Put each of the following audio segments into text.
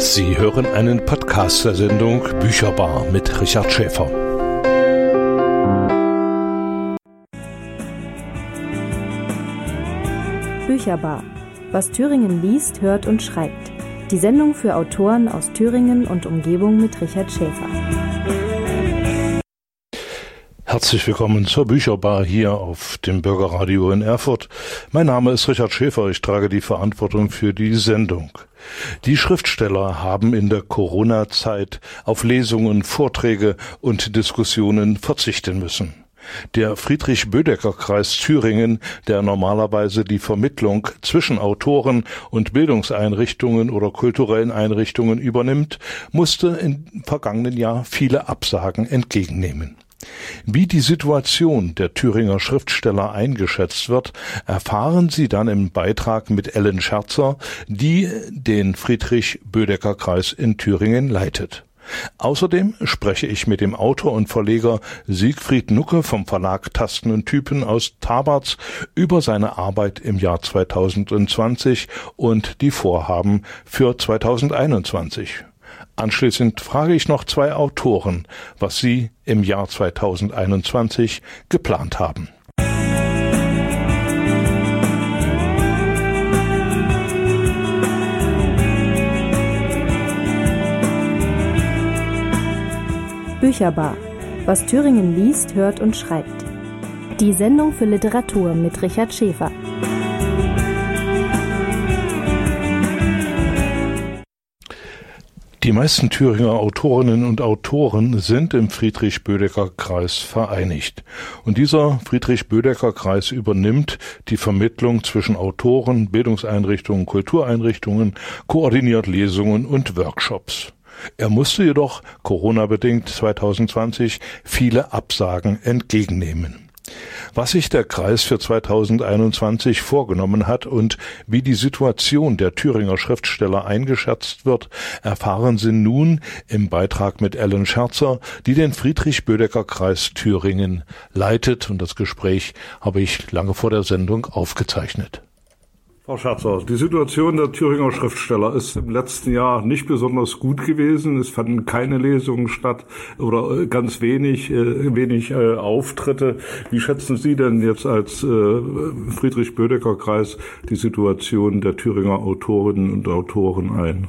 Sie hören einen Podcast der Sendung Bücherbar mit Richard Schäfer. Bücherbar. Was Thüringen liest, hört und schreibt. Die Sendung für Autoren aus Thüringen und Umgebung mit Richard Schäfer. Herzlich willkommen zur Bücherbar hier auf dem Bürgerradio in Erfurt. Mein Name ist Richard Schäfer. Ich trage die Verantwortung für die Sendung. Die Schriftsteller haben in der Corona-Zeit auf Lesungen, Vorträge und Diskussionen verzichten müssen. Der Friedrich-Bödecker-Kreis Thüringen, der normalerweise die Vermittlung zwischen Autoren und Bildungseinrichtungen oder kulturellen Einrichtungen übernimmt, musste im vergangenen Jahr viele Absagen entgegennehmen. Wie die Situation der Thüringer Schriftsteller eingeschätzt wird, erfahren Sie dann im Beitrag mit Ellen Scherzer, die den Friedrich-Bödecker-Kreis in Thüringen leitet. Außerdem spreche ich mit dem Autor und Verleger Siegfried Nucke vom Verlag Tasten und Typen aus Tabarz über seine Arbeit im Jahr 2020 und die Vorhaben für 2021. Anschließend frage ich noch zwei Autoren, was sie im Jahr 2021 geplant haben. Bücherbar. Was Thüringen liest, hört und schreibt. Die Sendung für Literatur mit Richard Schäfer. Die meisten Thüringer Autorinnen und Autoren sind im Friedrich-Bödecker-Kreis vereinigt. Und dieser Friedrich-Bödecker-Kreis übernimmt die Vermittlung zwischen Autoren, Bildungseinrichtungen, Kultureinrichtungen, koordiniert Lesungen und Workshops. Er musste jedoch Corona-bedingt 2020 viele Absagen entgegennehmen was sich der Kreis für 2021 vorgenommen hat und wie die Situation der Thüringer Schriftsteller eingeschätzt wird, erfahren Sie nun im Beitrag mit Ellen Scherzer, die den Friedrich-Bödecker-Kreis Thüringen leitet. Und das Gespräch habe ich lange vor der Sendung aufgezeichnet. Frau Scherzer, die Situation der Thüringer Schriftsteller ist im letzten Jahr nicht besonders gut gewesen. Es fanden keine Lesungen statt oder äh, ganz wenig, äh, wenig äh, Auftritte. Wie schätzen Sie denn jetzt als Friedrich-Bödecker-Kreis die Situation der Thüringer Autorinnen und Autoren ein?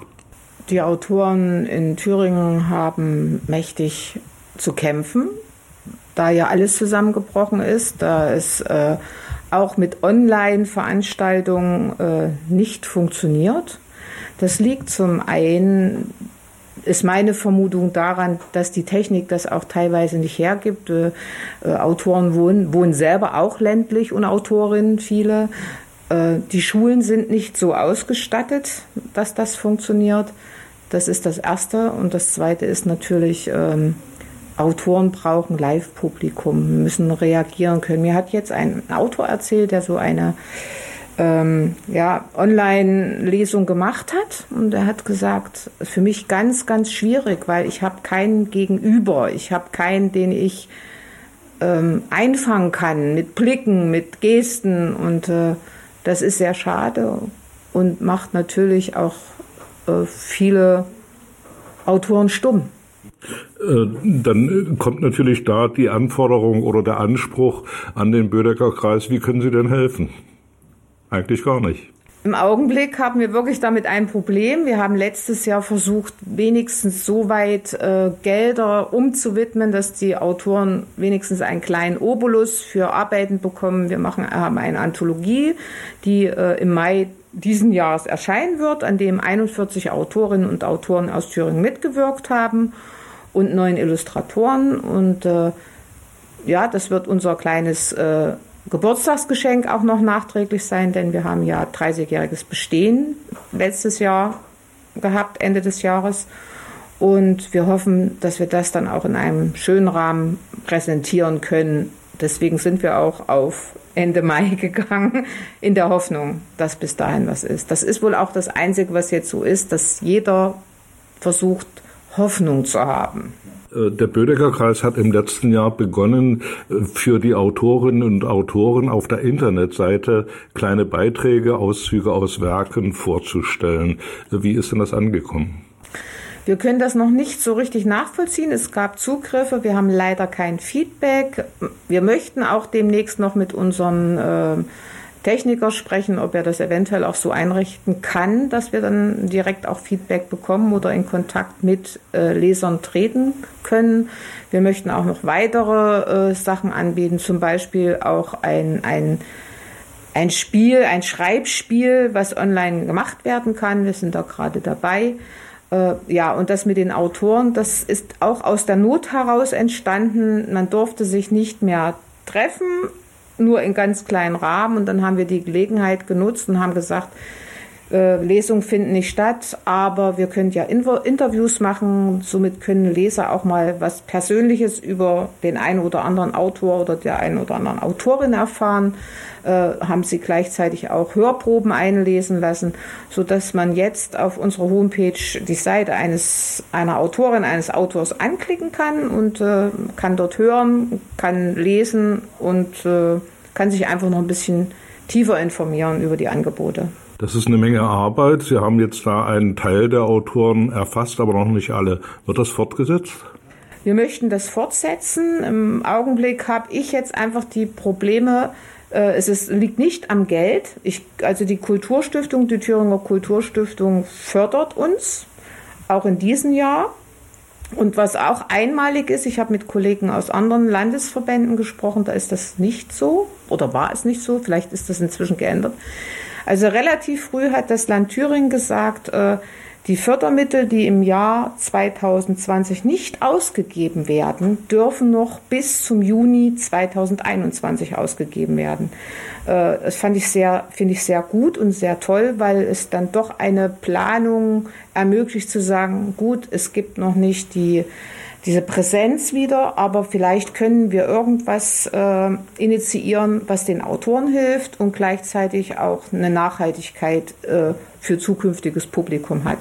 Die Autoren in Thüringen haben mächtig zu kämpfen, da ja alles zusammengebrochen ist. Da ist auch mit Online-Veranstaltungen äh, nicht funktioniert. Das liegt zum einen, ist meine Vermutung daran, dass die Technik das auch teilweise nicht hergibt. Äh, äh, Autoren wohnen, wohnen selber auch ländlich und Autorinnen viele. Äh, die Schulen sind nicht so ausgestattet, dass das funktioniert. Das ist das Erste. Und das Zweite ist natürlich, ähm, Autoren brauchen Live-Publikum, müssen reagieren können. Mir hat jetzt ein Autor erzählt, der so eine ähm, ja, Online-Lesung gemacht hat und er hat gesagt, für mich ganz, ganz schwierig, weil ich habe keinen Gegenüber, ich habe keinen, den ich ähm, einfangen kann mit Blicken, mit Gesten und äh, das ist sehr schade und macht natürlich auch äh, viele Autoren stumm. Äh, dann kommt natürlich da die Anforderung oder der Anspruch an den Bödecker Kreis, wie können Sie denn helfen? Eigentlich gar nicht. Im Augenblick haben wir wirklich damit ein Problem. Wir haben letztes Jahr versucht, wenigstens so weit äh, Gelder umzuwidmen, dass die Autoren wenigstens einen kleinen Obolus für Arbeiten bekommen. Wir machen, haben eine Anthologie, die äh, im Mai diesen Jahres erscheinen wird, an dem 41 Autorinnen und Autoren aus Thüringen mitgewirkt haben und neun Illustratoren. Und äh, ja, das wird unser kleines äh, Geburtstagsgeschenk auch noch nachträglich sein, denn wir haben ja 30-jähriges Bestehen letztes Jahr gehabt, Ende des Jahres. Und wir hoffen, dass wir das dann auch in einem schönen Rahmen präsentieren können. Deswegen sind wir auch auf Ende Mai gegangen, in der Hoffnung, dass bis dahin was ist. Das ist wohl auch das Einzige, was jetzt so ist, dass jeder versucht, Hoffnung zu haben. Äh, der Bödecker Kreis hat im letzten Jahr begonnen, äh, für die Autorinnen und Autoren auf der Internetseite kleine Beiträge, Auszüge aus Werken vorzustellen. Wie ist denn das angekommen? Wir können das noch nicht so richtig nachvollziehen. Es gab Zugriffe, wir haben leider kein Feedback. Wir möchten auch demnächst noch mit unseren äh, Techniker sprechen, ob er das eventuell auch so einrichten kann, dass wir dann direkt auch Feedback bekommen oder in Kontakt mit äh, Lesern treten können. Wir möchten auch noch weitere äh, Sachen anbieten, zum Beispiel auch ein, ein, ein Spiel, ein Schreibspiel, was online gemacht werden kann. Wir sind da gerade dabei. Äh, ja, und das mit den Autoren, das ist auch aus der Not heraus entstanden. Man durfte sich nicht mehr treffen, nur in ganz kleinen Rahmen. Und dann haben wir die Gelegenheit genutzt und haben gesagt, äh, Lesungen finden nicht statt, aber wir können ja Interviews machen. Somit können Leser auch mal was Persönliches über den einen oder anderen Autor oder der einen oder anderen Autorin erfahren. Äh, haben sie gleichzeitig auch Hörproben einlesen lassen, so dass man jetzt auf unserer Homepage die Seite eines einer Autorin eines Autors anklicken kann und äh, kann dort hören, kann lesen und äh, kann sich einfach noch ein bisschen tiefer informieren über die Angebote. Das ist eine Menge Arbeit. Sie haben jetzt da einen Teil der Autoren erfasst, aber noch nicht alle. Wird das fortgesetzt? Wir möchten das fortsetzen. Im Augenblick habe ich jetzt einfach die Probleme, äh, es ist, liegt nicht am Geld. Ich, also die Kulturstiftung, die Thüringer Kulturstiftung fördert uns, auch in diesem Jahr. Und was auch einmalig ist, ich habe mit Kollegen aus anderen Landesverbänden gesprochen, da ist das nicht so oder war es nicht so, vielleicht ist das inzwischen geändert. Also relativ früh hat das Land Thüringen gesagt, äh, die Fördermittel, die im Jahr 2020 nicht ausgegeben werden, dürfen noch bis zum Juni 2021 ausgegeben werden. Äh, das fand ich sehr, finde ich sehr gut und sehr toll, weil es dann doch eine Planung ermöglicht zu sagen, gut, es gibt noch nicht die diese Präsenz wieder, aber vielleicht können wir irgendwas äh, initiieren, was den Autoren hilft und gleichzeitig auch eine Nachhaltigkeit äh, für zukünftiges Publikum hat.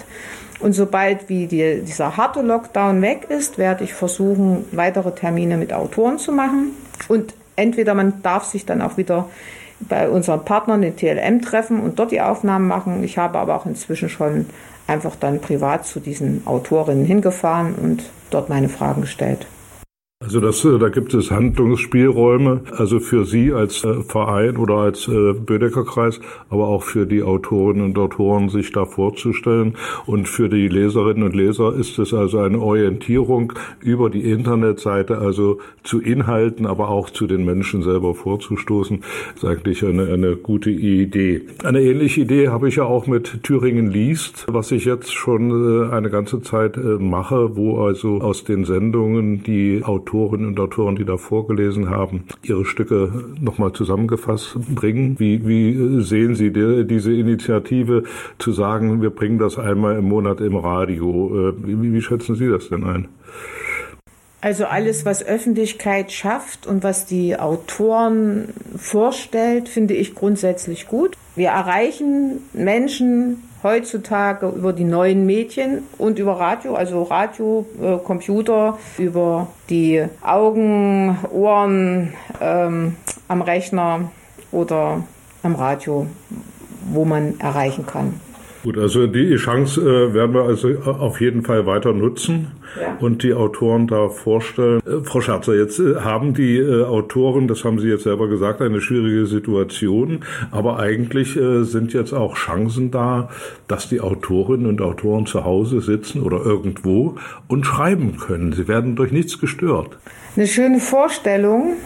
Und sobald wie die, dieser harte Lockdown weg ist, werde ich versuchen, weitere Termine mit Autoren zu machen. Und entweder man darf sich dann auch wieder bei unseren Partnern in TLM treffen und dort die Aufnahmen machen. Ich habe aber auch inzwischen schon einfach dann privat zu diesen Autorinnen hingefahren und dort meine Fragen gestellt. Also das, äh, da gibt es Handlungsspielräume, also für Sie als äh, Verein oder als äh, Bödecker-Kreis, aber auch für die Autorinnen und Autoren, sich da vorzustellen. Und für die Leserinnen und Leser ist es also eine Orientierung über die Internetseite, also zu Inhalten, aber auch zu den Menschen selber vorzustoßen. Ist eigentlich eine, eine gute Idee. Eine ähnliche Idee habe ich ja auch mit Thüringen liest, was ich jetzt schon eine ganze Zeit mache, wo also aus den Sendungen die Autoren Autorinnen und Autoren, die da vorgelesen haben, ihre Stücke nochmal zusammengefasst bringen. Wie, wie sehen Sie die, diese Initiative zu sagen, wir bringen das einmal im Monat im Radio? Äh, wie, wie schätzen Sie das denn ein? Also alles, was Öffentlichkeit schafft und was die Autoren vorstellt, finde ich grundsätzlich gut. Wir erreichen Menschen heutzutage über die neuen Medien und über Radio, also Radio, äh, Computer, über die Augen, Ohren ähm, am Rechner oder am Radio, wo man erreichen kann. Gut, also die Chance äh, werden wir also auf jeden Fall weiter nutzen ja. und die Autoren da vorstellen. Äh, Frau Scherzer, jetzt äh, haben die äh, Autoren, das haben Sie jetzt selber gesagt, eine schwierige Situation, aber eigentlich äh, sind jetzt auch Chancen da, dass die Autorinnen und Autoren zu Hause sitzen oder irgendwo und schreiben können. Sie werden durch nichts gestört. Eine schöne Vorstellung.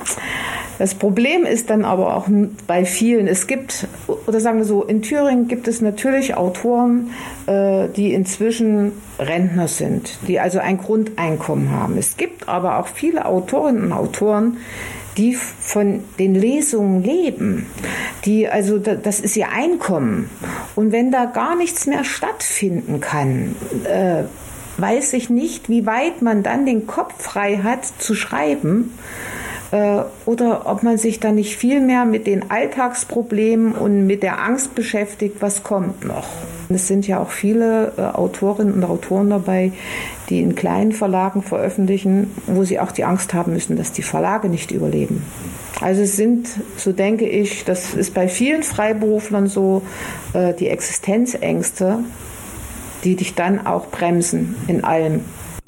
Das Problem ist dann aber auch bei vielen, es gibt, oder sagen wir so, in Thüringen gibt es natürlich Autoren, äh, die inzwischen Rentner sind, die also ein Grundeinkommen haben. Es gibt aber auch viele Autorinnen und Autoren, die von den Lesungen leben, die also das ist ihr Einkommen. Und wenn da gar nichts mehr stattfinden kann, äh, weiß ich nicht, wie weit man dann den Kopf frei hat zu schreiben oder ob man sich dann nicht viel mehr mit den Alltagsproblemen und mit der Angst beschäftigt, was kommt noch. Es sind ja auch viele äh, Autorinnen und Autoren dabei, die in kleinen Verlagen veröffentlichen, wo sie auch die Angst haben müssen, dass die Verlage nicht überleben. Also es sind, so denke ich, das ist bei vielen Freiberuflern so, äh, die Existenzängste die dich dann auch bremsen in allem.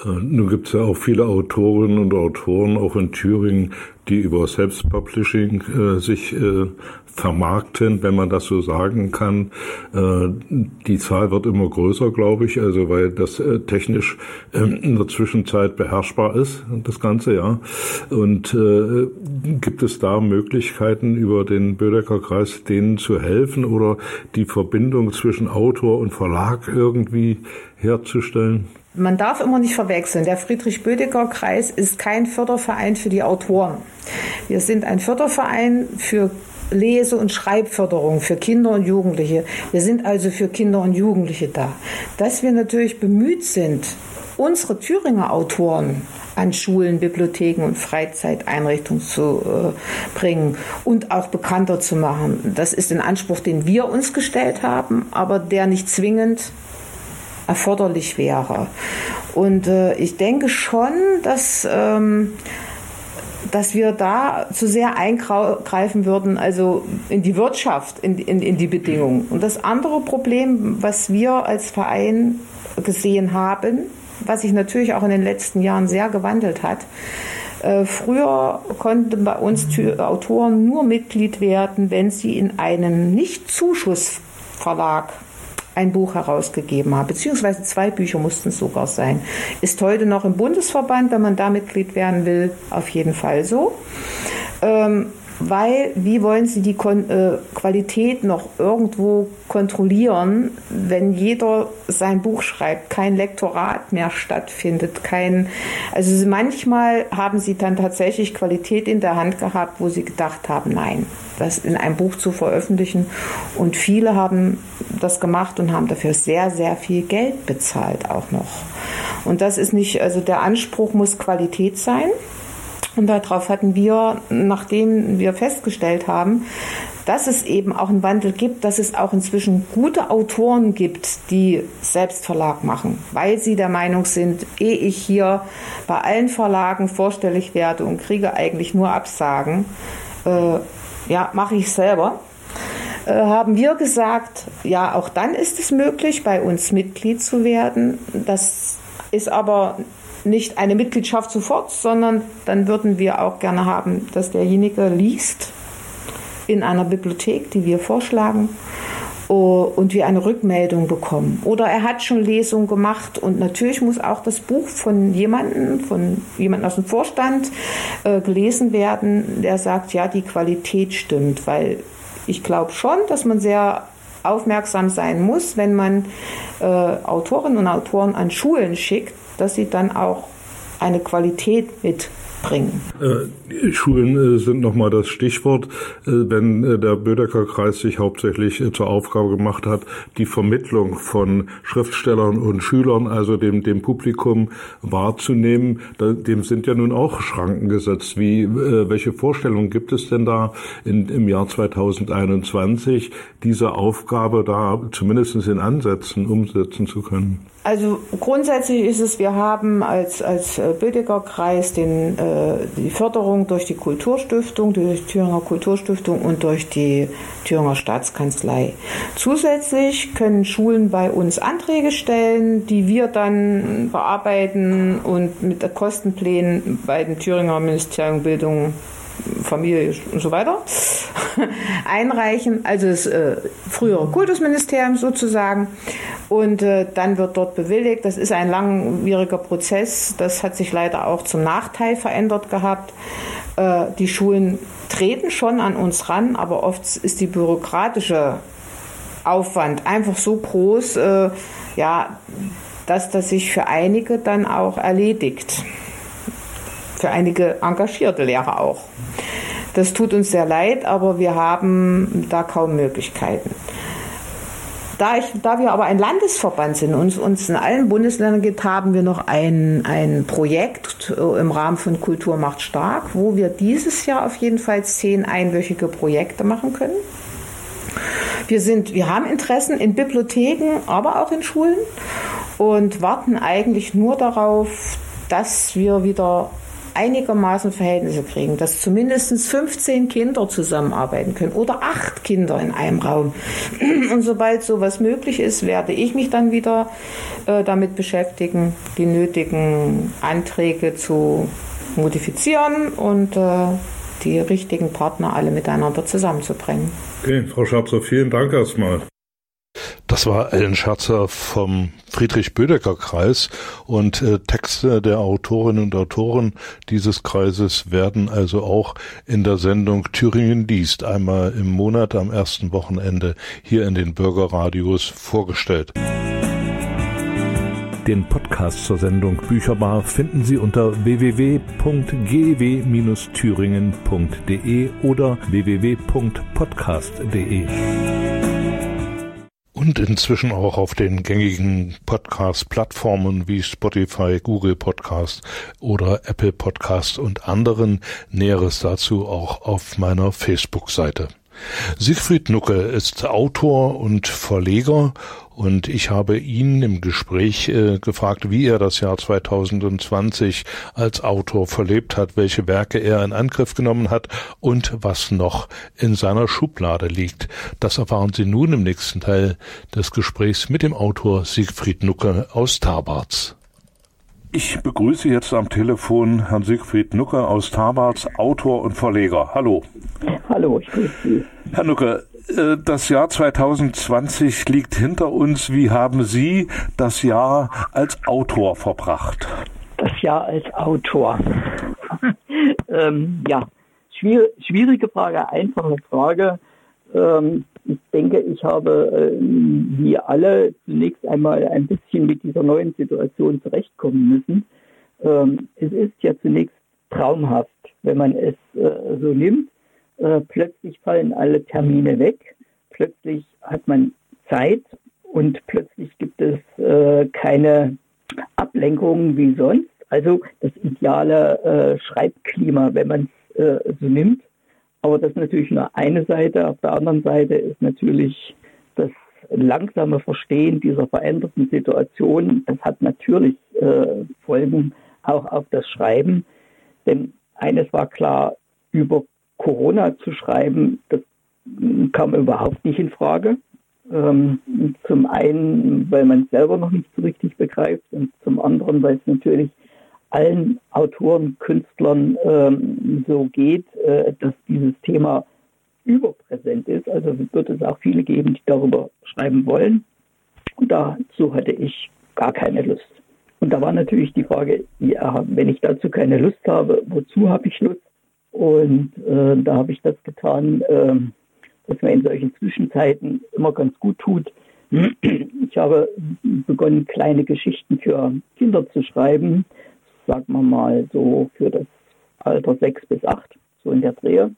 Äh, nun gibt es ja auch viele Autorinnen und Autoren, auch in Thüringen, die über Selbstpublishing äh, sich äh, vermarkten, wenn man das so sagen kann. Äh, die Zahl wird immer größer, glaube ich, also weil das äh, technisch ähm, in der Zwischenzeit beherrschbar ist, das Ganze, ja. Und äh, gibt es da Möglichkeiten, über den Bödecker Kreis denen zu helfen oder die Verbindung zwischen Autor und Verlag irgendwie herzustellen? Man darf immer nicht verwechseln. Der Friedrich-Bödecker-Kreis ist kein Förderverein für die Autoren. Wir sind ein Förderverein für Lese- und Schreibförderung für Kinder und Jugendliche. Wir sind also für Kinder und Jugendliche da. Dass wir natürlich bemüht sind, unsere Thüringer Autoren an Schulen, Bibliotheken und Freizeiteinrichtungen zu äh, bringen und auch bekannter zu machen. Das ist ein Anspruch, den wir uns gestellt haben, aber der nicht zwingend erforderlich wäre. Und äh, ich denke schon, dass ähm, dass wir da zu sehr eingreifen würden, also in die Wirtschaft, in, in, in die Bedingungen. Und das andere Problem, was wir als Verein gesehen haben, was sich natürlich auch in den letzten Jahren sehr gewandelt hat, äh, Früher konnten bei uns Autoren nur Mitglied werden, wenn sie in einem Nicht-Zuschussverlag ein Buch herausgegeben haben, beziehungsweise zwei Bücher mussten es sogar sein. Ist heute noch im Bundesverband, wenn man da Mitglied werden will, auf jeden Fall so. Ähm, weil wie wollen Sie die Kon äh, Qualität noch irgendwo kontrollieren, wenn jeder sein Buch schreibt, kein Lektorat mehr stattfindet, kein also manchmal haben Sie dann tatsächlich Qualität in der Hand gehabt, wo Sie gedacht haben, nein, das in einem Buch zu veröffentlichen und viele haben das gemacht und haben dafür sehr sehr viel Geld bezahlt auch noch. Und das ist nicht also der Anspruch muss Qualität sein. Und darauf hatten wir, nachdem wir festgestellt haben, dass es eben auch einen Wandel gibt, dass es auch inzwischen gute Autoren gibt, die Selbstverlag machen, weil sie der Meinung sind, ehe ich hier bei allen Verlagen vorstellig werde und kriege eigentlich nur Absagen, äh, ja, mache ich selber. Äh, haben wir gesagt, ja, auch dann ist es möglich, bei uns Mitglied zu werden. Das ist aber nicht eine Mitgliedschaft sofort, sondern dann würden wir auch gerne haben, dass derjenige liest in einer Bibliothek, die wir vorschlagen und wir eine Rückmeldung bekommen. Oder er hat schon Lesungen gemacht und natürlich muss auch das Buch von jemandem, von jemandem aus dem Vorstand äh, gelesen werden, der sagt, ja, die Qualität stimmt, weil ich glaube schon, dass man sehr aufmerksam sein muss, wenn man äh, Autorinnen und Autoren an Schulen schickt, dass sie dann auch eine Qualität mit bringen. Äh, Schulen äh, sind nochmal das Stichwort. Äh, wenn äh, der Bödecker Kreis sich hauptsächlich zur Aufgabe gemacht hat, die Vermittlung von Schriftstellern und Schülern, also dem, dem Publikum wahrzunehmen, dem sind ja nun auch Schranken gesetzt. Wie, welche Vorstellungen gibt es denn da in, im Jahr 2021, diese Aufgabe da zumindest in Ansätzen umsetzen zu können? Also grundsätzlich ist es, wir haben als, als Bödecker Kreis den äh, die Förderung durch die Kulturstiftung, durch die Thüringer Kulturstiftung und durch die Thüringer Staatskanzlei. Zusätzlich können Schulen bei uns Anträge stellen, die wir dann bearbeiten und mit Kostenplänen bei dem Thüringer Ministerium Bildung Familie und so weiter einreichen, also das äh, frühere Kultusministerium sozusagen. Und äh, dann wird dort bewilligt. Das ist ein langwieriger Prozess. Das hat sich leider auch zum Nachteil verändert gehabt. Äh, die Schulen treten schon an uns ran, aber oft ist die bürokratische Aufwand einfach so groß, äh, ja, dass das sich für einige dann auch erledigt für einige engagierte Lehrer auch. Das tut uns sehr leid, aber wir haben da kaum Möglichkeiten. Da, ich, da wir aber ein Landesverband sind und uns in allen Bundesländern gibt, haben wir noch ein, ein Projekt äh, im Rahmen von Kultur macht stark, wo wir dieses Jahr auf jeden Fall zehn einwöchige Projekte machen können. Wir, sind, wir haben Interessen in Bibliotheken, aber auch in Schulen und warten eigentlich nur darauf, dass wir wieder einigermaßen Verhältnisse kriegen, dass zumindest 15 Kinder zusammenarbeiten können oder acht Kinder in einem Raum. Und sobald sowas möglich ist, werde ich mich dann wieder äh, damit beschäftigen, die nötigen Anträge zu modifizieren und äh, die richtigen Partner alle miteinander zusammenzubringen. Okay, Frau Schatzer, vielen Dank erstmal. Das war Ellen Schatzer vom Friedrich-Bödecker-Kreis und äh, Texte der Autorinnen und Autoren dieses Kreises werden also auch in der Sendung Thüringen liest einmal im Monat am ersten Wochenende hier in den Bürgerradios vorgestellt. Den Podcast zur Sendung Bücherbar finden Sie unter www.gw-thüringen.de oder www.podcast.de und inzwischen auch auf den gängigen Podcast-Plattformen wie Spotify, Google Podcast oder Apple Podcast und anderen. Näheres dazu auch auf meiner Facebook-Seite. Siegfried Nucke ist Autor und Verleger und ich habe ihn im Gespräch äh, gefragt, wie er das Jahr 2020 als Autor verlebt hat, welche Werke er in Angriff genommen hat und was noch in seiner Schublade liegt. Das erfahren Sie nun im nächsten Teil des Gesprächs mit dem Autor Siegfried Nucke aus Tabarz. Ich begrüße jetzt am Telefon Herrn Siegfried Nucke aus Tabarz, Autor und Verleger. Hallo. Hallo, ich grüße Sie. Herr Nucke, äh, das Jahr 2020 liegt hinter uns. Wie haben Sie das Jahr als Autor verbracht? Das Jahr als Autor. ähm, ja, schwierige Frage, einfache Frage. Ähm, ich denke, ich habe äh, wie alle zunächst einmal ein bisschen mit dieser neuen Situation zurechtkommen müssen. Ähm, es ist ja zunächst traumhaft, wenn man es äh, so nimmt. Äh, plötzlich fallen alle Termine weg, plötzlich hat man Zeit und plötzlich gibt es keine Ablenkungen wie sonst. Also das ideale Schreibklima, wenn man es so nimmt. Aber das ist natürlich nur eine Seite. Auf der anderen Seite ist natürlich das langsame Verstehen dieser veränderten Situation. Das hat natürlich äh, Folgen auch auf das Schreiben. Denn eines war klar, über Corona zu schreiben, das kam überhaupt nicht in Frage. Ähm, zum einen, weil man es selber noch nicht so richtig begreift und zum anderen, weil es natürlich allen Autoren, Künstlern ähm, so geht, äh, dass dieses Thema überpräsent ist. Also wird es auch viele geben, die darüber schreiben wollen. Und dazu hatte ich gar keine Lust. Und da war natürlich die Frage, ja, wenn ich dazu keine Lust habe, wozu habe ich Lust? Und äh, da habe ich das getan, äh, was mir in solchen Zwischenzeiten immer ganz gut tut. Ich habe begonnen, kleine Geschichten für Kinder zu schreiben, sagen wir mal so für das Alter sechs bis acht, so in der Drehe.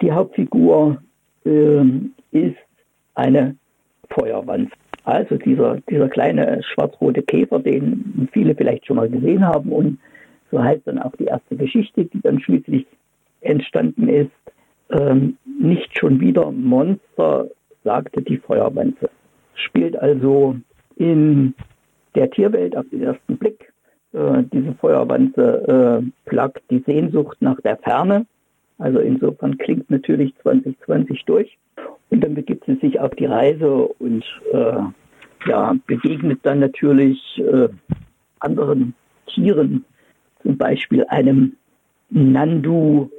Die Hauptfigur äh, ist eine Feuerwanze. Also dieser, dieser kleine schwarz-rote Käfer, den viele vielleicht schon mal gesehen haben und so heißt dann auch die erste Geschichte, die dann schließlich entstanden ist. Ähm, nicht schon wieder Monster, sagte die Feuerwanze. Spielt also in der Tierwelt auf den ersten Blick. Äh, diese Feuerwanze äh, plagt die Sehnsucht nach der Ferne. Also insofern klingt natürlich 2020 durch. Und dann begibt sie sich auf die Reise und äh, ja, begegnet dann natürlich äh, anderen Tieren, zum Beispiel einem Nandu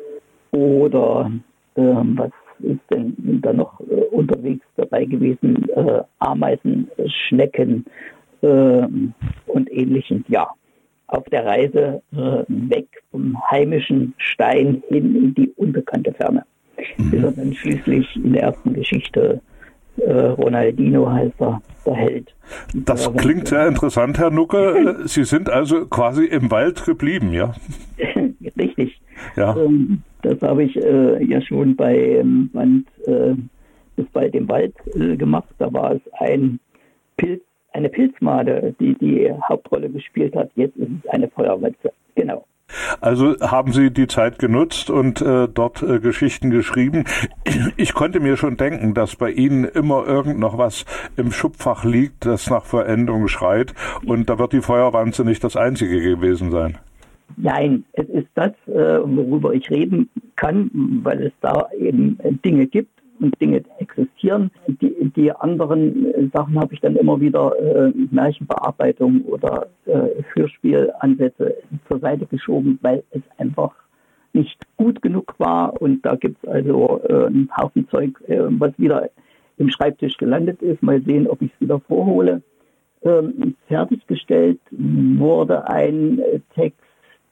oder ähm, was ist denn da noch äh, unterwegs dabei gewesen? Äh, Ameisen, Schnecken äh, und ähnlichen. Ja, auf der Reise äh, weg vom heimischen Stein hin in die unbekannte Ferne. Mhm. Bis er dann schließlich in der ersten Geschichte äh, Ronaldino heißt er, der Held. Das klingt sehr interessant, Herr Nucke. Sie sind also quasi im Wald geblieben, ja? Richtig. Ja. Ähm, das habe ich äh, ja schon bei ähm, Band äh, bis bald im Wald äh, gemacht. Da war es ein Pilz, eine Pilzmade, die die Hauptrolle gespielt hat. Jetzt ist es eine Feuerwetze. Genau. Also haben Sie die Zeit genutzt und äh, dort äh, Geschichten geschrieben. Ich konnte mir schon denken, dass bei Ihnen immer irgend noch was im Schubfach liegt, das nach Veränderung schreit. Und da wird die Feuerwanze nicht das einzige gewesen sein. Nein, es ist das, äh, worüber ich reden kann, weil es da eben Dinge gibt und Dinge existieren. Die, die anderen Sachen habe ich dann immer wieder äh, Märchenbearbeitung oder äh, Hörspielansätze zur Seite geschoben, weil es einfach nicht gut genug war. Und da gibt es also äh, einen Haufen Zeug, äh, was wieder im Schreibtisch gelandet ist. Mal sehen, ob ich es wieder vorhole. Ähm, fertiggestellt wurde ein äh, Text,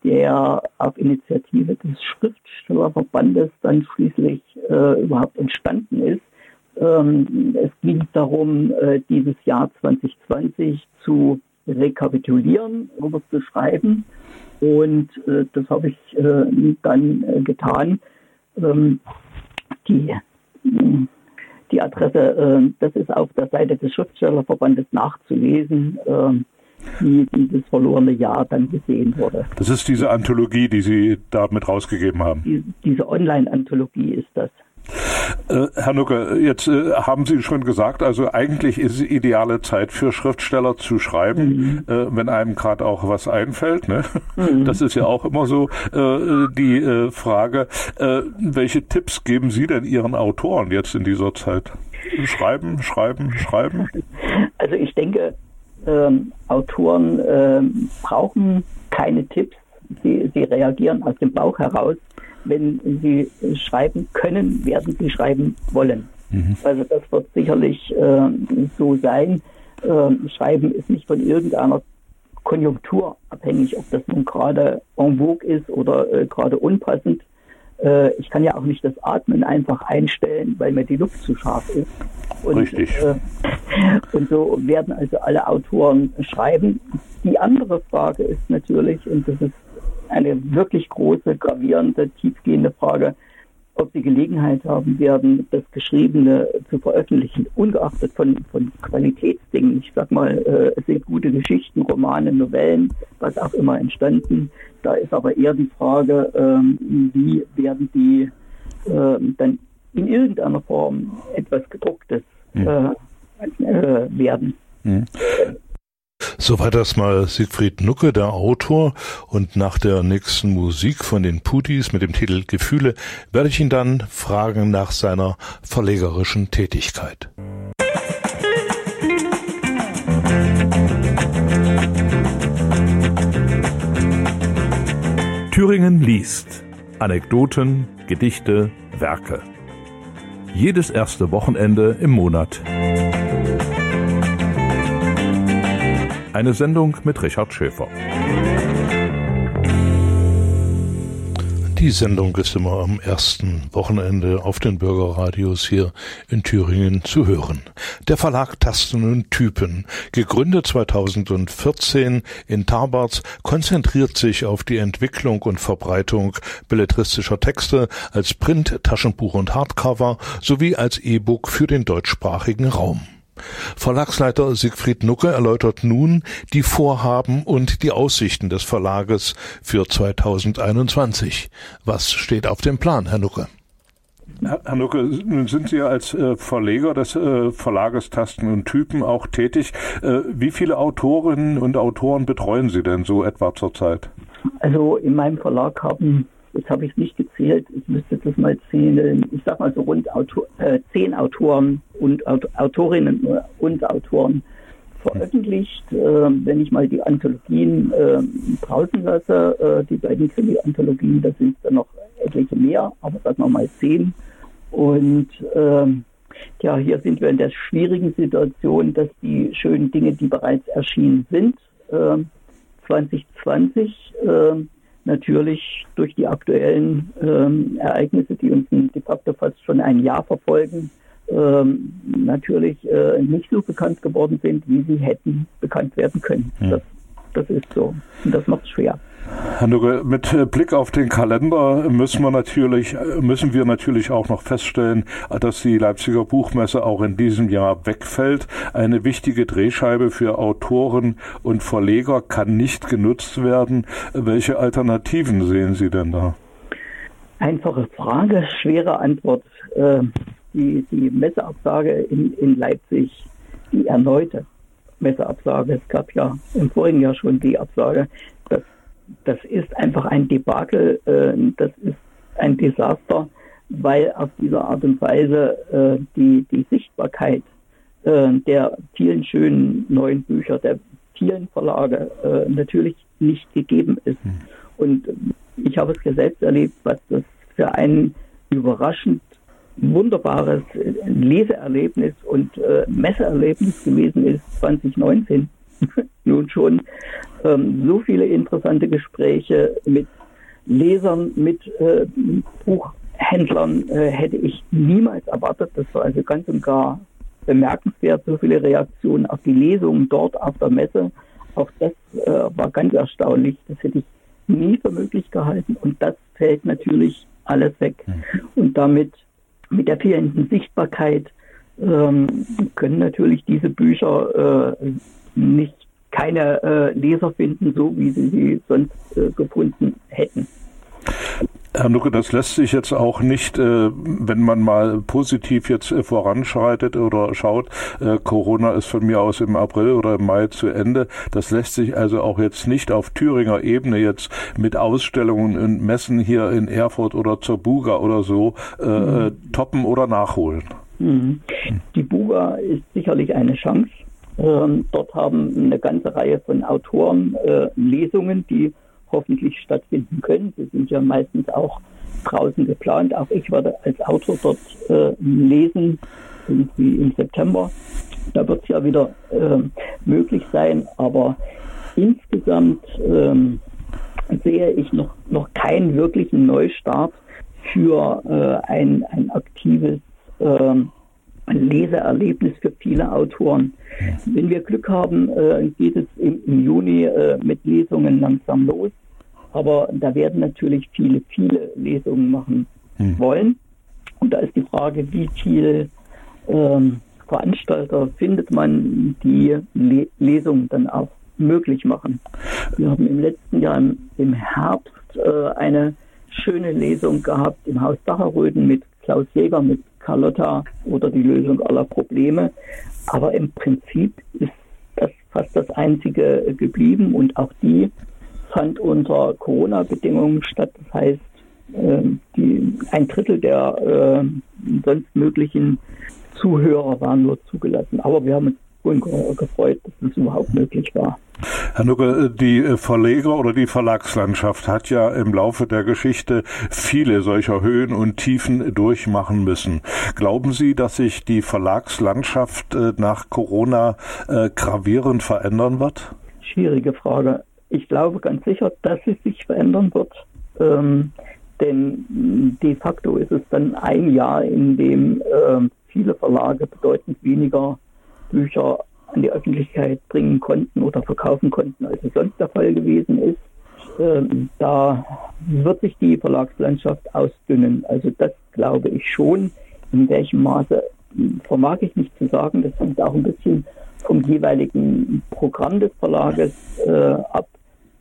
der auf Initiative des Schriftstellerverbandes dann schließlich äh, überhaupt entstanden ist. Ähm, es ging darum, äh, dieses Jahr 2020 zu rekapitulieren, darüber zu schreiben. Und äh, das habe ich äh, dann äh, getan. Ähm, die, die Adresse, äh, das ist auf der Seite des Schriftstellerverbandes nachzulesen, ähm, wie dieses verlorene Jahr dann gesehen wurde. Das ist diese Anthologie, die Sie da mit rausgegeben haben. Die, diese Online-Anthologie ist das. Äh, Herr Nucke, jetzt äh, haben Sie schon gesagt, also eigentlich ist es ideale Zeit für Schriftsteller zu schreiben, mhm. äh, wenn einem gerade auch was einfällt. Ne? Mhm. Das ist ja auch immer so äh, die äh, Frage. Welche Tipps geben Sie denn Ihren Autoren jetzt in dieser Zeit? Schreiben, schreiben, schreiben? Also ich denke, ähm, Autoren ähm, brauchen keine Tipps. Sie, sie reagieren aus dem Bauch heraus wenn sie schreiben können, werden sie schreiben wollen. Mhm. Also das wird sicherlich äh, so sein. Äh, schreiben ist nicht von irgendeiner Konjunktur abhängig, ob das nun gerade en vogue ist oder äh, gerade unpassend. Äh, ich kann ja auch nicht das Atmen einfach einstellen, weil mir die Luft zu scharf ist. Und, Richtig. Äh, und so werden also alle Autoren schreiben. Die andere Frage ist natürlich, und das ist eine wirklich große, gravierende, tiefgehende Frage, ob sie Gelegenheit haben werden, das Geschriebene zu veröffentlichen, ungeachtet von, von Qualitätsdingen. Ich sag mal, äh, es sind gute Geschichten, Romane, Novellen, was auch immer entstanden. Da ist aber eher die Frage, ähm, wie werden die äh, dann in irgendeiner Form etwas gedrucktes äh, äh, werden. Mhm. Soweit das mal Siegfried Nucke, der Autor. Und nach der nächsten Musik von den Putis mit dem Titel Gefühle werde ich ihn dann fragen nach seiner verlegerischen Tätigkeit. Thüringen liest. Anekdoten, Gedichte, Werke. Jedes erste Wochenende im Monat. Eine Sendung mit Richard Schäfer. Die Sendung ist immer am ersten Wochenende auf den Bürgerradios hier in Thüringen zu hören. Der Verlag Tasten und Typen, gegründet 2014 in Tarbarts, konzentriert sich auf die Entwicklung und Verbreitung belletristischer Texte als Print, Taschenbuch und Hardcover sowie als E-Book für den deutschsprachigen Raum. Verlagsleiter Siegfried Nucke erläutert nun die Vorhaben und die Aussichten des Verlages für 2021. Was steht auf dem Plan, Herr Nucke? Herr Nucke, nun sind Sie ja als äh, Verleger des äh, Verlages Tasten und Typen auch tätig. Äh, wie viele Autorinnen und Autoren betreuen Sie denn so etwa zurzeit? Also in meinem Verlag haben Jetzt habe ich es nicht gezählt, ich müsste das mal zählen. Ich sag mal so rund Autor, äh, zehn Autoren und Autorinnen und Autoren veröffentlicht. Äh, wenn ich mal die Anthologien äh, draußen lasse, äh, die beiden Krimi-Anthologien, da sind dann noch etliche mehr, aber sagen wir mal zehn. Und ähm, ja, hier sind wir in der schwierigen Situation, dass die schönen Dinge, die bereits erschienen sind, 2020 äh, natürlich durch die aktuellen ähm, Ereignisse, die uns de facto fast schon ein Jahr verfolgen, ähm, natürlich äh, nicht so bekannt geworden sind, wie sie hätten bekannt werden können. Ja. Das, das ist so. Und das macht es schwer. Herr Nugge, mit Blick auf den Kalender müssen wir natürlich, müssen wir natürlich auch noch feststellen, dass die Leipziger Buchmesse auch in diesem Jahr wegfällt. Eine wichtige Drehscheibe für Autoren und Verleger kann nicht genutzt werden. Welche Alternativen sehen Sie denn da? Einfache Frage, schwere Antwort. Äh, die, die Messeabsage in, in Leipzig, die erneute Messeabsage, es gab ja im vorigen Jahr schon die Absage, das das ist einfach ein Debakel, äh, das ist ein Desaster, weil auf diese Art und Weise äh, die, die Sichtbarkeit äh, der vielen schönen neuen Bücher, der vielen Verlage äh, natürlich nicht gegeben ist. Mhm. Und ich habe es ja selbst erlebt, was das für ein überraschend wunderbares Leseerlebnis und äh, Messeerlebnis gewesen ist 2019. Nun schon ähm, so viele interessante Gespräche mit Lesern, mit äh, Buchhändlern äh, hätte ich niemals erwartet. Das war also ganz und gar bemerkenswert, so viele Reaktionen auf die Lesungen dort auf der Messe. Auch das äh, war ganz erstaunlich. Das hätte ich nie für möglich gehalten. Und das fällt natürlich alles weg. Mhm. Und damit mit der fehlenden Sichtbarkeit ähm, können natürlich diese Bücher äh, nicht keine äh, Leser finden, so wie sie sie sonst äh, gefunden hätten. Herr Nucke, das lässt sich jetzt auch nicht, äh, wenn man mal positiv jetzt äh, voranschreitet oder schaut, äh, Corona ist von mir aus im April oder im Mai zu Ende. Das lässt sich also auch jetzt nicht auf Thüringer Ebene jetzt mit Ausstellungen und Messen hier in Erfurt oder zur Buga oder so mhm. toppen oder nachholen. Mhm. Die Buga ist sicherlich eine Chance. Ähm, dort haben eine ganze Reihe von Autoren äh, Lesungen, die hoffentlich stattfinden können. Sie sind ja meistens auch draußen geplant. Auch ich werde als Autor dort äh, lesen, irgendwie im September. Da wird es ja wieder äh, möglich sein, aber insgesamt ähm, sehe ich noch, noch keinen wirklichen Neustart für äh, ein, ein aktives äh, Leseerlebnis für viele Autoren. Wenn wir Glück haben, äh, geht es im, Juni äh, mit Lesungen langsam los. Aber da werden natürlich viele, viele Lesungen machen hm. wollen. Und da ist die Frage, wie viel ähm, Veranstalter findet man, die Le Lesungen dann auch möglich machen. Wir haben im letzten Jahr im, im Herbst äh, eine schöne Lesung gehabt im Haus Dacherröden mit Klaus Jäger, mit Carlotta oder die Lösung aller Probleme. Aber im Prinzip ist das fast das einzige geblieben und auch die fand unter Corona-Bedingungen statt. Das heißt, ähm, die, ein Drittel der äh, sonst möglichen Zuhörer waren nur zugelassen. Aber wir haben uns gefreut, dass es überhaupt möglich war. Herr Nucke, die Verleger oder die Verlagslandschaft hat ja im Laufe der Geschichte viele solcher Höhen und Tiefen durchmachen müssen. Glauben Sie, dass sich die Verlagslandschaft äh, nach Corona äh, gravierend verändern wird? Schwierige Frage. Ich glaube ganz sicher, dass es sich verändern wird. Ähm, denn de facto ist es dann ein Jahr, in dem äh, viele Verlage bedeutend weniger Bücher an die Öffentlichkeit bringen konnten oder verkaufen konnten, als es sonst der Fall gewesen ist. Ähm, da wird sich die Verlagslandschaft ausdünnen. Also das glaube ich schon. In welchem Maße vermag ich nicht zu sagen. Das hängt auch ein bisschen vom jeweiligen Programm des Verlages äh, ab.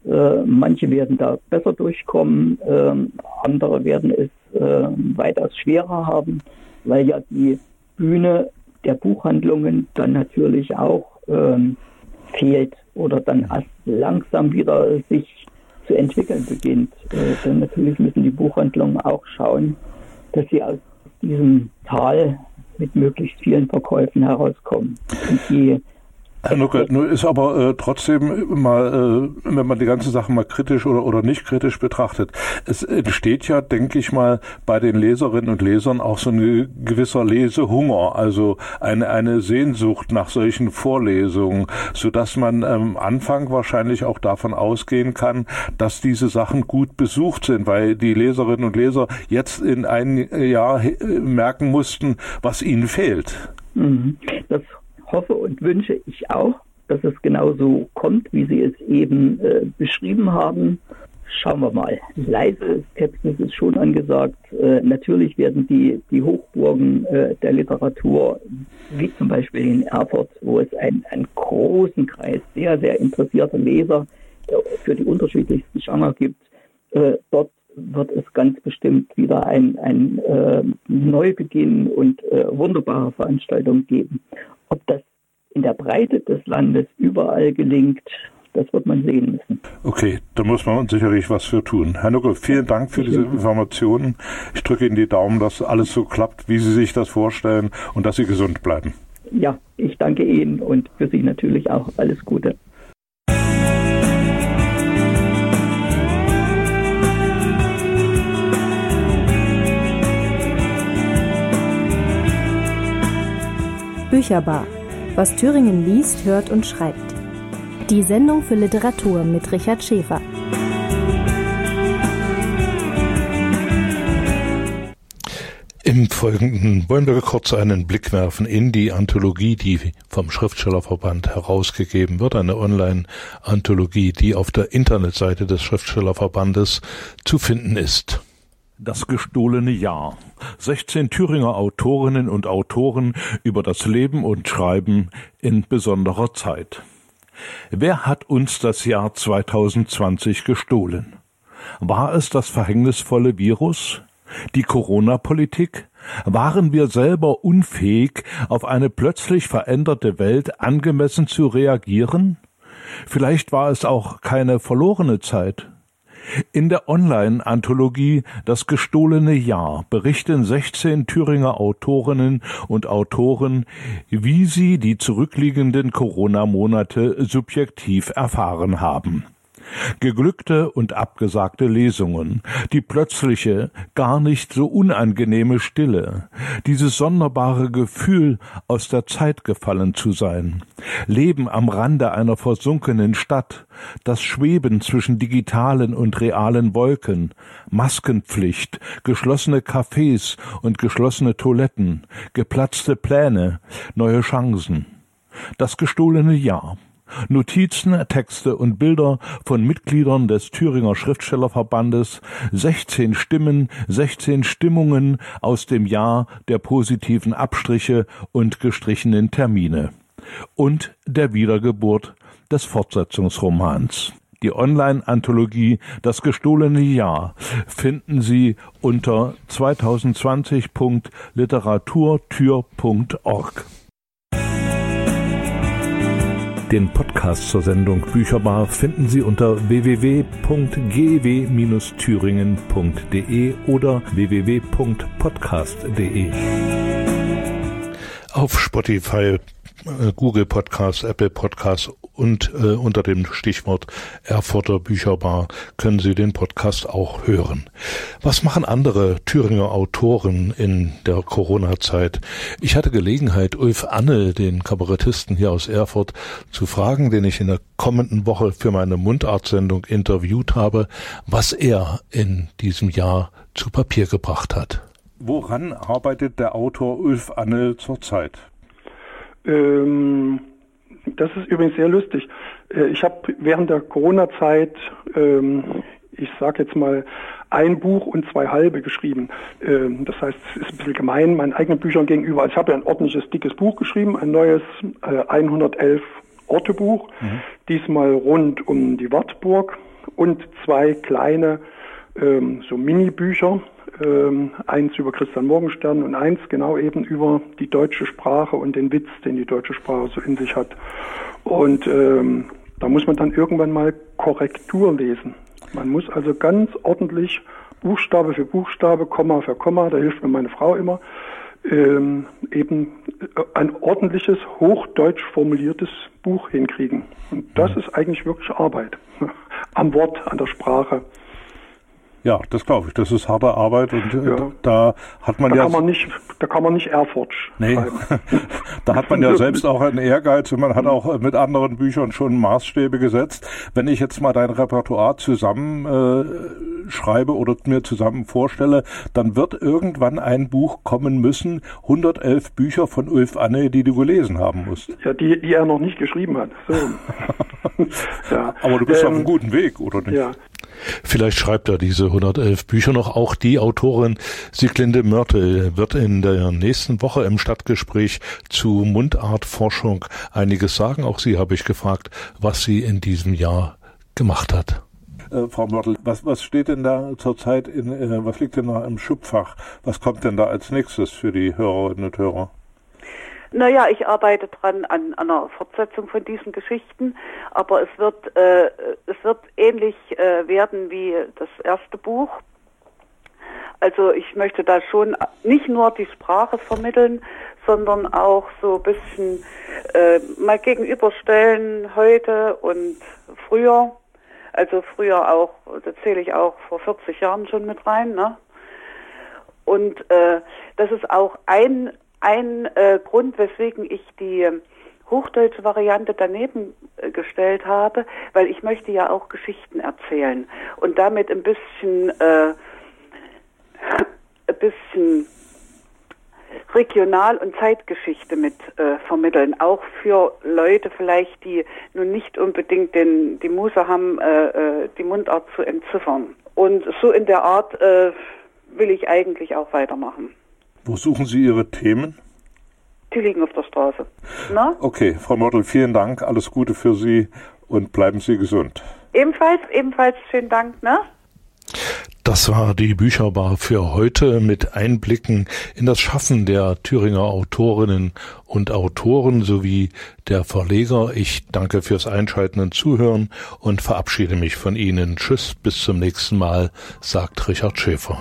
Äh, manche werden da besser durchkommen, äh, andere werden es äh, weitaus schwerer haben, weil ja die Bühne der Buchhandlungen dann natürlich auch ähm, fehlt oder dann erst langsam wieder sich zu entwickeln beginnt. Äh, denn natürlich müssen die Buchhandlungen auch schauen, dass sie aus diesem Tal mit möglichst vielen Verkäufen herauskommen. Und die Herr Nucke, nur ist aber äh, trotzdem mal, äh, wenn man die ganze Sache mal kritisch oder, oder nicht kritisch betrachtet, es entsteht ja, denke ich mal, bei den Leserinnen und Lesern auch so ein gewisser Lesehunger, also eine, eine Sehnsucht nach solchen Vorlesungen, so dass man am ähm, Anfang wahrscheinlich auch davon ausgehen kann, dass diese Sachen gut besucht sind, weil die Leserinnen und Leser jetzt in ein Jahr merken mussten, was ihnen fehlt. Mhm. Das hoffe und wünsche ich auch, dass es genauso kommt, wie Sie es eben äh, beschrieben haben. Schauen wir mal. Leise Skepsis ist schon angesagt. Äh, natürlich werden die, die Hochburgen äh, der Literatur, wie zum Beispiel in Erfurt, wo es ein, einen großen Kreis sehr, sehr interessierter Leser für die unterschiedlichsten Genre gibt, äh, dort wird es ganz bestimmt wieder ein, ein äh, Neubeginn und äh, wunderbare Veranstaltungen geben. Ob das in der Breite des Landes überall gelingt, das wird man sehen müssen. Okay, da muss man sicherlich was für tun. Herr Nuckel, vielen Dank für diese Informationen. Ich drücke Ihnen die Daumen, dass alles so klappt, wie Sie sich das vorstellen und dass Sie gesund bleiben. Ja, ich danke Ihnen und für Sie natürlich auch alles Gute. Bücherbar. Was Thüringen liest, hört und schreibt. Die Sendung für Literatur mit Richard Schäfer. Im Folgenden wollen wir kurz einen Blick werfen in die Anthologie, die vom Schriftstellerverband herausgegeben wird, eine Online-Anthologie, die auf der Internetseite des Schriftstellerverbandes zu finden ist. Das gestohlene Jahr. 16 Thüringer Autorinnen und Autoren über das Leben und Schreiben in besonderer Zeit. Wer hat uns das Jahr 2020 gestohlen? War es das verhängnisvolle Virus? Die Corona-Politik? Waren wir selber unfähig, auf eine plötzlich veränderte Welt angemessen zu reagieren? Vielleicht war es auch keine verlorene Zeit. In der Online-Anthologie Das gestohlene Jahr berichten 16 Thüringer Autorinnen und Autoren, wie sie die zurückliegenden Corona-Monate subjektiv erfahren haben. Geglückte und abgesagte Lesungen, die plötzliche, gar nicht so unangenehme Stille, dieses sonderbare Gefühl, aus der Zeit gefallen zu sein, Leben am Rande einer versunkenen Stadt, das Schweben zwischen digitalen und realen Wolken, Maskenpflicht, geschlossene Cafés und geschlossene Toiletten, geplatzte Pläne, neue Chancen. Das gestohlene Jahr. Notizen, Texte und Bilder von Mitgliedern des Thüringer Schriftstellerverbandes, 16 Stimmen, 16 Stimmungen aus dem Jahr der positiven Abstriche und gestrichenen Termine und der Wiedergeburt des Fortsetzungsromans. Die Online-Anthologie Das gestohlene Jahr finden Sie unter 2020.literaturtür.org. Den Podcast zur Sendung Bücherbar finden Sie unter www.gw-thüringen.de oder www.podcast.de. Auf Spotify Google Podcast, Apple Podcast und äh, unter dem Stichwort Erfurter Bücherbar können Sie den Podcast auch hören. Was machen andere Thüringer Autoren in der Corona-Zeit? Ich hatte Gelegenheit, Ulf Anne, den Kabarettisten hier aus Erfurt, zu fragen, den ich in der kommenden Woche für meine Mundartsendung interviewt habe, was er in diesem Jahr zu Papier gebracht hat. Woran arbeitet der Autor Ulf Anne zurzeit? Ähm, das ist übrigens sehr lustig. Äh, ich habe während der Corona-Zeit, ähm, ich sage jetzt mal, ein Buch und zwei halbe geschrieben. Ähm, das heißt, es ist ein bisschen gemein meinen eigenen Büchern gegenüber. Also ich habe ja ein ordentliches, dickes Buch geschrieben, ein neues äh, 111 Ortebuch, mhm. diesmal rund um die Wartburg und zwei kleine ähm, so Mini-Bücher, ähm, eins über Christian Morgenstern und eins genau eben über die deutsche Sprache und den Witz, den die deutsche Sprache so in sich hat. Und ähm, da muss man dann irgendwann mal Korrektur lesen. Man muss also ganz ordentlich Buchstabe für Buchstabe, Komma für Komma, da hilft mir meine Frau immer, ähm, eben äh, ein ordentliches, hochdeutsch formuliertes Buch hinkriegen. Und das mhm. ist eigentlich wirklich Arbeit. Am Wort, an der Sprache. Ja, das glaube ich. Das ist harte Arbeit und äh, ja. da hat man da ja. Kann man nicht, da kann man nicht Erfurt nee. da hat man ja selbst auch einen Ehrgeiz und man hat auch mit anderen Büchern schon Maßstäbe gesetzt. Wenn ich jetzt mal dein Repertoire zusammen äh, schreibe oder mir zusammen vorstelle, dann wird irgendwann ein Buch kommen müssen, 111 Bücher von Ulf Anne, die du gelesen haben musst. Ja, die, die er noch nicht geschrieben hat. So. ja. Aber du bist ähm, auf einem guten Weg, oder nicht? Ja. Vielleicht schreibt er diese 111 Bücher noch. Auch die Autorin Sieglinde Mörtel wird in der nächsten Woche im Stadtgespräch zu Mundartforschung einiges sagen. Auch sie habe ich gefragt, was sie in diesem Jahr gemacht hat. Äh, Frau Mörtel, was, was steht denn da zurzeit in, äh, was liegt denn da im Schubfach? Was kommt denn da als nächstes für die Hörerinnen und Hörer? Naja, ich arbeite dran an, an einer Fortsetzung von diesen Geschichten, aber es wird, äh, es wird ähnlich äh, werden wie das erste Buch. Also ich möchte da schon nicht nur die Sprache vermitteln, sondern auch so ein bisschen äh, mal gegenüberstellen heute und früher. Also früher auch, da zähle ich auch vor 40 Jahren schon mit rein. Ne? Und äh, das ist auch ein, ein äh, Grund, weswegen ich die hochdeutsche Variante daneben äh, gestellt habe, weil ich möchte ja auch Geschichten erzählen und damit ein bisschen, äh, ein bisschen Regional- und Zeitgeschichte mit äh, vermitteln, auch für Leute vielleicht, die nun nicht unbedingt den, die Muße haben, äh, äh, die Mundart zu entziffern. Und so in der Art äh, will ich eigentlich auch weitermachen. Wo suchen Sie Ihre Themen? Die liegen auf der Straße. Na? Okay, Frau Model, vielen Dank, alles Gute für Sie und bleiben Sie gesund. Ebenfalls, ebenfalls schönen Dank, ne? Das war die Bücherbar für heute mit Einblicken in das Schaffen der Thüringer Autorinnen und Autoren sowie der Verleger. Ich danke fürs Einschalten und Zuhören und verabschiede mich von Ihnen. Tschüss, bis zum nächsten Mal, sagt Richard Schäfer.